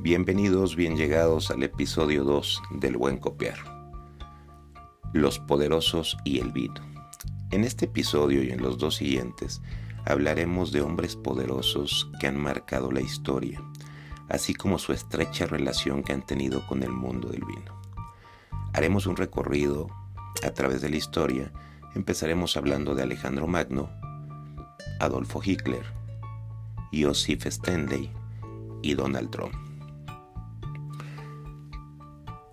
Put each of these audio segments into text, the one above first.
Bienvenidos, bien llegados al episodio 2 del Buen Copiar. Los poderosos y el vino. En este episodio y en los dos siguientes hablaremos de hombres poderosos que han marcado la historia, así como su estrecha relación que han tenido con el mundo del vino. Haremos un recorrido a través de la historia. Empezaremos hablando de Alejandro Magno, Adolfo Hitler, Joseph Stanley y Donald Trump.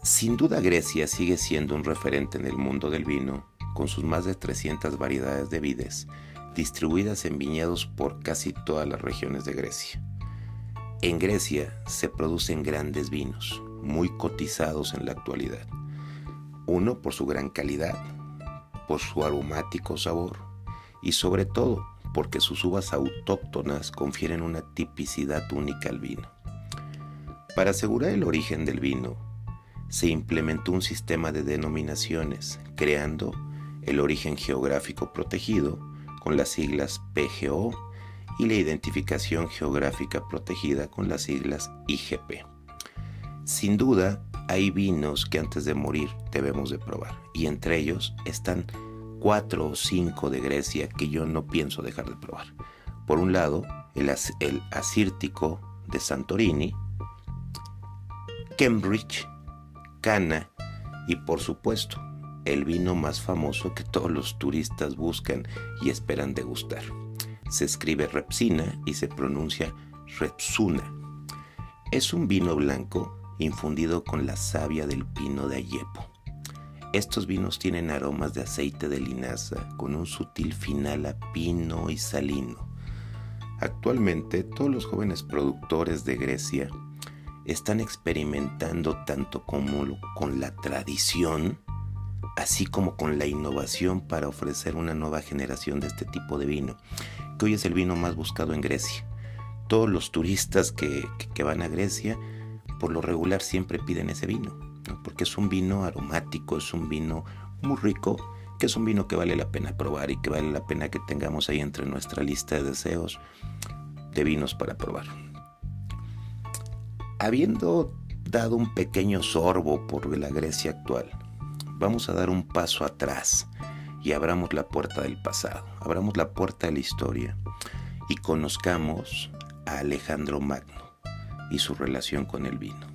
Sin duda Grecia sigue siendo un referente en el mundo del vino, con sus más de 300 variedades de vides, distribuidas en viñedos por casi todas las regiones de Grecia. En Grecia se producen grandes vinos, muy cotizados en la actualidad. Uno por su gran calidad, por su aromático sabor y sobre todo porque sus uvas autóctonas confieren una tipicidad única al vino. Para asegurar el origen del vino, se implementó un sistema de denominaciones, creando el origen geográfico protegido con las siglas PGO y la identificación geográfica protegida con las siglas IGP. Sin duda, hay vinos que antes de morir debemos de probar, y entre ellos están cuatro o cinco de Grecia que yo no pienso dejar de probar. Por un lado, el, el asírtico de Santorini, Cambridge, Y por supuesto el vino más famoso que todos los turistas buscan y esperan degustar. Se escribe Repsina y se pronuncia Repsuna. Es un vino blanco infundido con la savia del pino de Ayepo. Estos vinos tienen aromas de aceite de linaza con un sutil final a pino y salino. Actualmente todos los jóvenes productores de Grecia están experimentando tanto con la tradición, así como con la innovación para ofrecer una nueva generación de este tipo de vino, que hoy es el vino más buscado en Grecia. Todos los turistas que, que van a Grecia, por lo regular siempre piden ese vino porque es un vino aromático, es un vino muy rico, que es un vino que vale la pena probar y que vale la pena que tengamos ahí entre nuestra lista de deseos de vinos para probar. Habiendo dado un pequeño sorbo por la Grecia actual, vamos a dar un paso atrás y abramos la puerta del pasado, abramos la puerta de la historia y conozcamos a Alejandro Magno y su relación con el vino.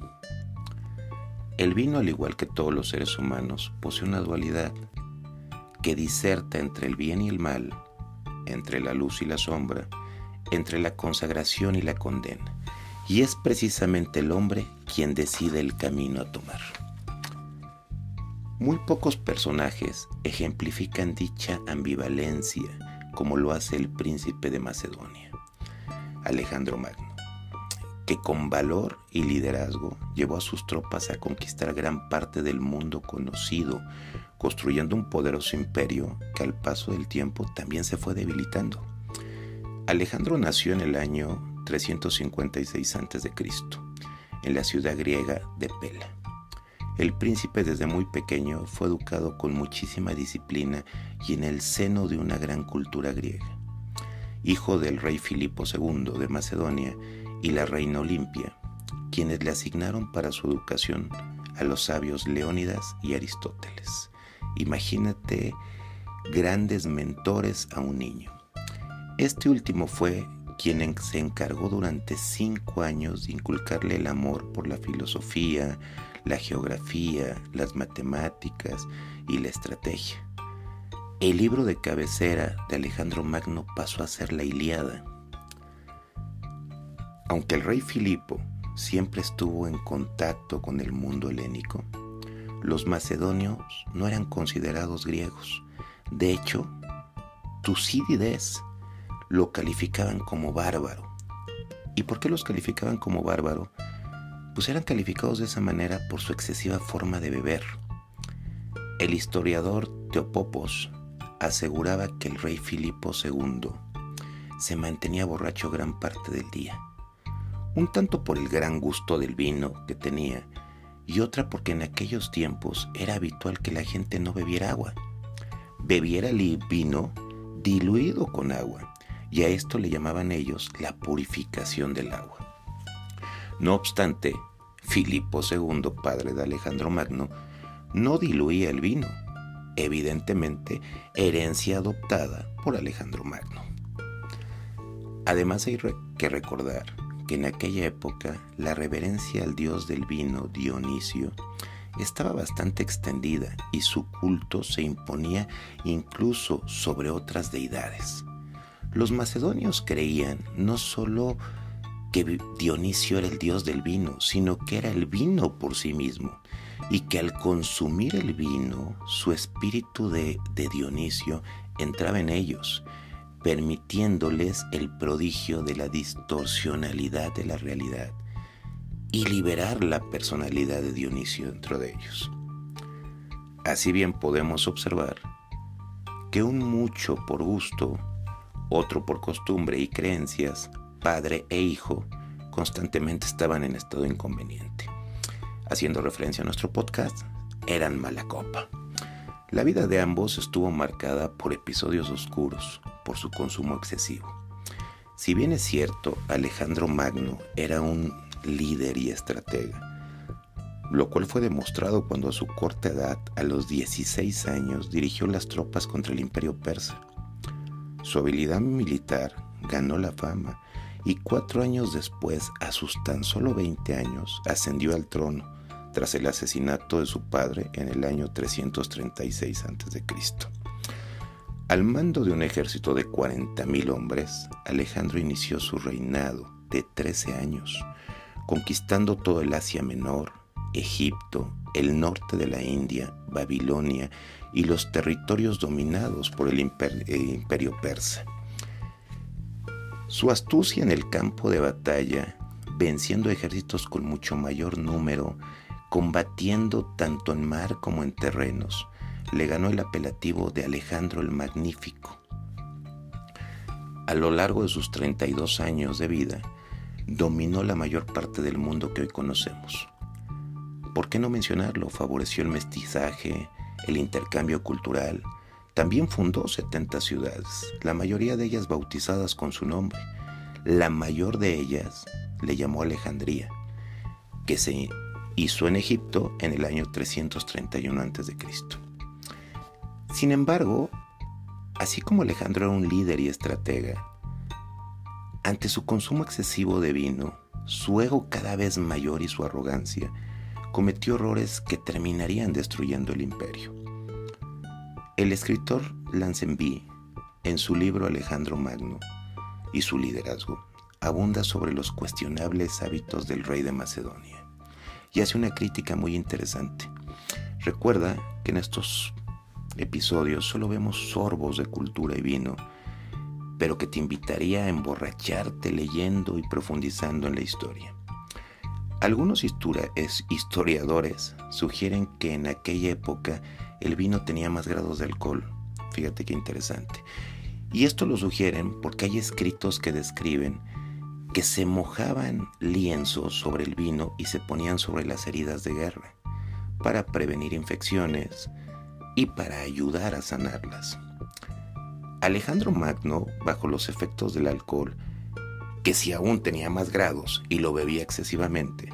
El vino, al igual que todos los seres humanos, posee una dualidad que diserta entre el bien y el mal, entre la luz y la sombra, entre la consagración y la condena. Y es precisamente el hombre quien decide el camino a tomar. Muy pocos personajes ejemplifican dicha ambivalencia como lo hace el príncipe de Macedonia, Alejandro Magno que con valor y liderazgo llevó a sus tropas a conquistar gran parte del mundo conocido, construyendo un poderoso imperio que al paso del tiempo también se fue debilitando. Alejandro nació en el año 356 a.C., en la ciudad griega de Pela. El príncipe desde muy pequeño fue educado con muchísima disciplina y en el seno de una gran cultura griega. Hijo del rey Filipo II de Macedonia, y la reina Olimpia, quienes le asignaron para su educación a los sabios Leónidas y Aristóteles. Imagínate grandes mentores a un niño. Este último fue quien se encargó durante cinco años de inculcarle el amor por la filosofía, la geografía, las matemáticas y la estrategia. El libro de cabecera de Alejandro Magno pasó a ser la Iliada, aunque el rey Filipo siempre estuvo en contacto con el mundo helénico, los macedonios no eran considerados griegos. De hecho, Tucídides lo calificaban como bárbaro. ¿Y por qué los calificaban como bárbaro? Pues eran calificados de esa manera por su excesiva forma de beber. El historiador Teopopos aseguraba que el rey Filipo II se mantenía borracho gran parte del día un tanto por el gran gusto del vino que tenía y otra porque en aquellos tiempos era habitual que la gente no bebiera agua. Bebiera vino diluido con agua y a esto le llamaban ellos la purificación del agua. No obstante, Filipo II, padre de Alejandro Magno, no diluía el vino, evidentemente herencia adoptada por Alejandro Magno. Además hay que recordar que en aquella época la reverencia al dios del vino Dionisio estaba bastante extendida y su culto se imponía incluso sobre otras deidades. Los macedonios creían no solo que Dionisio era el dios del vino, sino que era el vino por sí mismo, y que al consumir el vino, su espíritu de, de Dionisio entraba en ellos, permitiéndoles el prodigio de la distorsionalidad de la realidad y liberar la personalidad de Dionisio dentro de ellos. Así bien podemos observar que un mucho por gusto, otro por costumbre y creencias, padre e hijo, constantemente estaban en estado inconveniente. Haciendo referencia a nuestro podcast, eran mala copa. La vida de ambos estuvo marcada por episodios oscuros, por su consumo excesivo. Si bien es cierto, Alejandro Magno era un líder y estratega, lo cual fue demostrado cuando a su corta edad, a los 16 años, dirigió las tropas contra el imperio persa. Su habilidad militar ganó la fama y cuatro años después, a sus tan solo 20 años, ascendió al trono tras el asesinato de su padre en el año 336 a.C. Al mando de un ejército de 40.000 hombres, Alejandro inició su reinado de 13 años, conquistando todo el Asia Menor, Egipto, el norte de la India, Babilonia y los territorios dominados por el imperio persa. Su astucia en el campo de batalla, venciendo ejércitos con mucho mayor número, combatiendo tanto en mar como en terrenos, le ganó el apelativo de Alejandro el Magnífico. A lo largo de sus 32 años de vida, dominó la mayor parte del mundo que hoy conocemos. ¿Por qué no mencionarlo? Favoreció el mestizaje, el intercambio cultural, también fundó 70 ciudades, la mayoría de ellas bautizadas con su nombre. La mayor de ellas le llamó Alejandría, que se hizo en Egipto en el año 331 a.C. Sin embargo, así como Alejandro era un líder y estratega, ante su consumo excesivo de vino, su ego cada vez mayor y su arrogancia, cometió errores que terminarían destruyendo el imperio. El escritor Lanzenby, en su libro Alejandro Magno y su liderazgo, abunda sobre los cuestionables hábitos del rey de Macedonia y hace una crítica muy interesante. Recuerda que en estos episodios solo vemos sorbos de cultura y vino, pero que te invitaría a emborracharte leyendo y profundizando en la historia. Algunos historiadores sugieren que en aquella época el vino tenía más grados de alcohol. Fíjate qué interesante. Y esto lo sugieren porque hay escritos que describen que se mojaban lienzos sobre el vino y se ponían sobre las heridas de guerra para prevenir infecciones y para ayudar a sanarlas. Alejandro Magno, bajo los efectos del alcohol, que si aún tenía más grados y lo bebía excesivamente,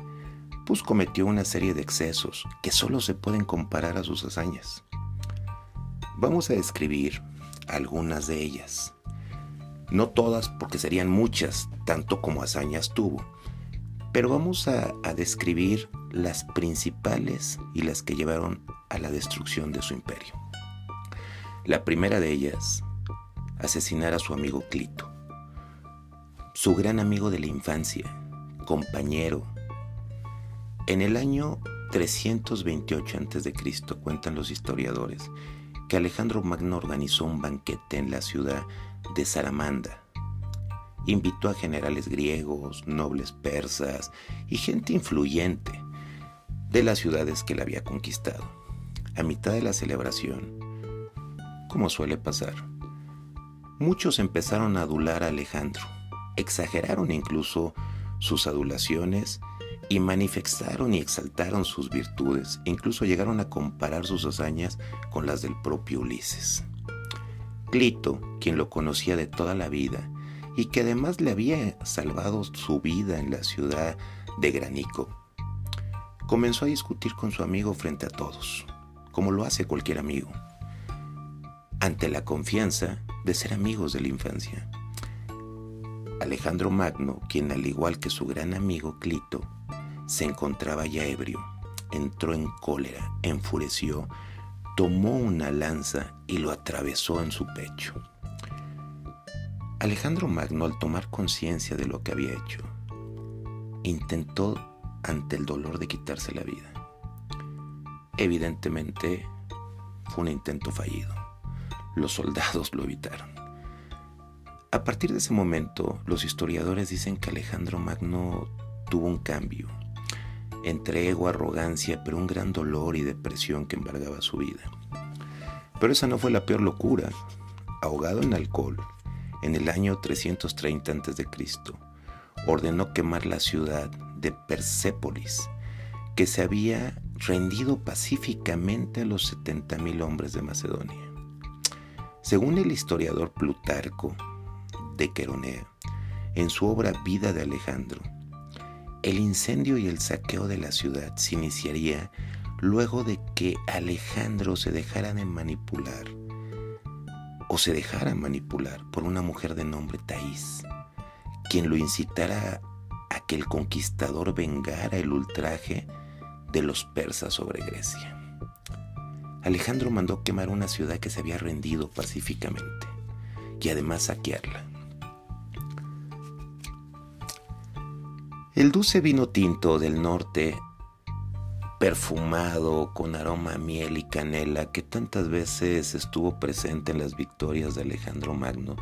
pues cometió una serie de excesos que solo se pueden comparar a sus hazañas. Vamos a describir algunas de ellas. No todas porque serían muchas, tanto como hazañas tuvo, pero vamos a, a describir las principales y las que llevaron a la destrucción de su imperio. La primera de ellas, asesinar a su amigo Clito, su gran amigo de la infancia, compañero, en el año 328 a.C., cuentan los historiadores, que Alejandro Magno organizó un banquete en la ciudad de Saramanda. Invitó a generales griegos, nobles persas y gente influyente de las ciudades que él había conquistado. A mitad de la celebración, como suele pasar, muchos empezaron a adular a Alejandro, exageraron incluso sus adulaciones y manifestaron y exaltaron sus virtudes, incluso llegaron a comparar sus hazañas con las del propio Ulises. Clito, quien lo conocía de toda la vida y que además le había salvado su vida en la ciudad de Granico, comenzó a discutir con su amigo frente a todos, como lo hace cualquier amigo, ante la confianza de ser amigos de la infancia. Alejandro Magno, quien al igual que su gran amigo Clito, se encontraba ya ebrio, entró en cólera, enfureció, tomó una lanza y lo atravesó en su pecho. Alejandro Magno, al tomar conciencia de lo que había hecho, intentó ante el dolor de quitarse la vida. Evidentemente fue un intento fallido. Los soldados lo evitaron. A partir de ese momento, los historiadores dicen que Alejandro Magno tuvo un cambio, entre ego, arrogancia, pero un gran dolor y depresión que embargaba su vida. Pero esa no fue la peor locura. Ahogado en alcohol, en el año 330 a.C., ordenó quemar la ciudad de Persépolis, que se había rendido pacíficamente a los 70.000 hombres de Macedonia. Según el historiador Plutarco de Queronea, en su obra Vida de Alejandro, el incendio y el saqueo de la ciudad se iniciaría luego de que Alejandro se dejara de manipular o se dejara manipular por una mujer de nombre Taís, quien lo incitara a que el conquistador vengara el ultraje de los persas sobre Grecia. Alejandro mandó quemar una ciudad que se había rendido pacíficamente y además saquearla. El dulce vino tinto del norte, perfumado con aroma a miel y canela que tantas veces estuvo presente en las victorias de Alejandro Magno,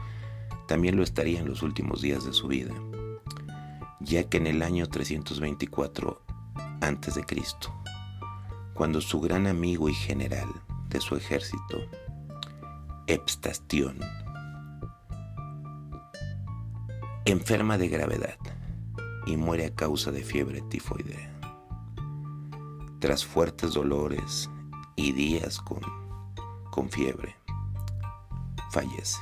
también lo estaría en los últimos días de su vida, ya que en el año 324 a.C., cuando su gran amigo y general de su ejército, Epstastión, enferma de gravedad y muere a causa de fiebre tifoidea. Tras fuertes dolores y días con, con fiebre, fallece.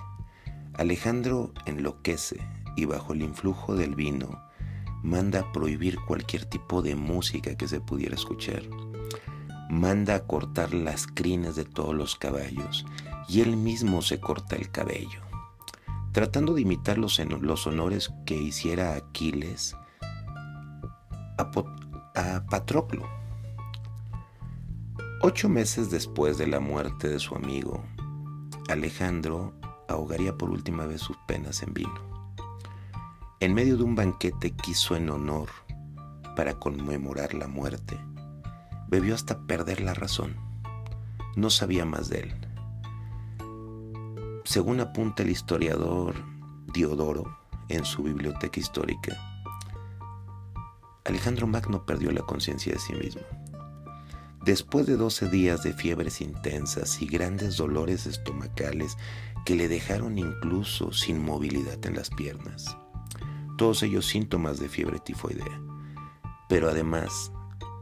Alejandro enloquece y bajo el influjo del vino manda prohibir cualquier tipo de música que se pudiera escuchar. Manda a cortar las crines de todos los caballos y él mismo se corta el cabello. Tratando de imitar los, los honores que hiciera Aquiles a, Patroclo. Ocho meses después de la muerte de su amigo, Alejandro ahogaría por última vez sus penas en vino. En medio de un banquete quiso en honor, para conmemorar la muerte, bebió hasta perder la razón. No sabía más de él. Según apunta el historiador Diodoro en su biblioteca histórica, Alejandro Magno perdió la conciencia de sí mismo. Después de 12 días de fiebres intensas y grandes dolores estomacales que le dejaron incluso sin movilidad en las piernas. Todos ellos síntomas de fiebre tifoidea, pero además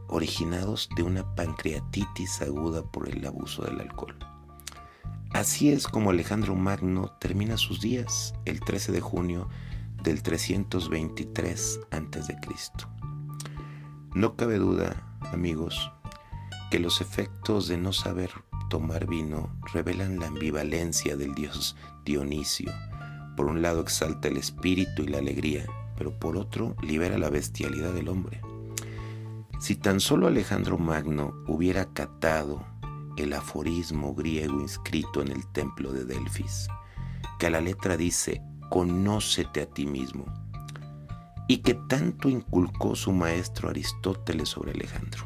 originados de una pancreatitis aguda por el abuso del alcohol. Así es como Alejandro Magno termina sus días el 13 de junio del 323 a.C. No cabe duda, amigos, que los efectos de no saber tomar vino revelan la ambivalencia del dios Dionisio. Por un lado exalta el espíritu y la alegría, pero por otro libera la bestialidad del hombre. Si tan solo Alejandro Magno hubiera catado el aforismo griego inscrito en el templo de Delfis, que a la letra dice, conócete a ti mismo, y que tanto inculcó su maestro Aristóteles sobre Alejandro.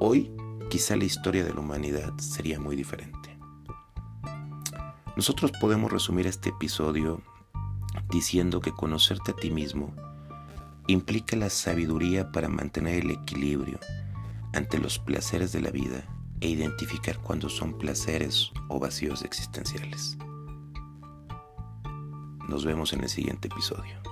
Hoy quizá la historia de la humanidad sería muy diferente. Nosotros podemos resumir este episodio diciendo que conocerte a ti mismo implica la sabiduría para mantener el equilibrio ante los placeres de la vida e identificar cuando son placeres o vacíos existenciales. Nos vemos en el siguiente episodio.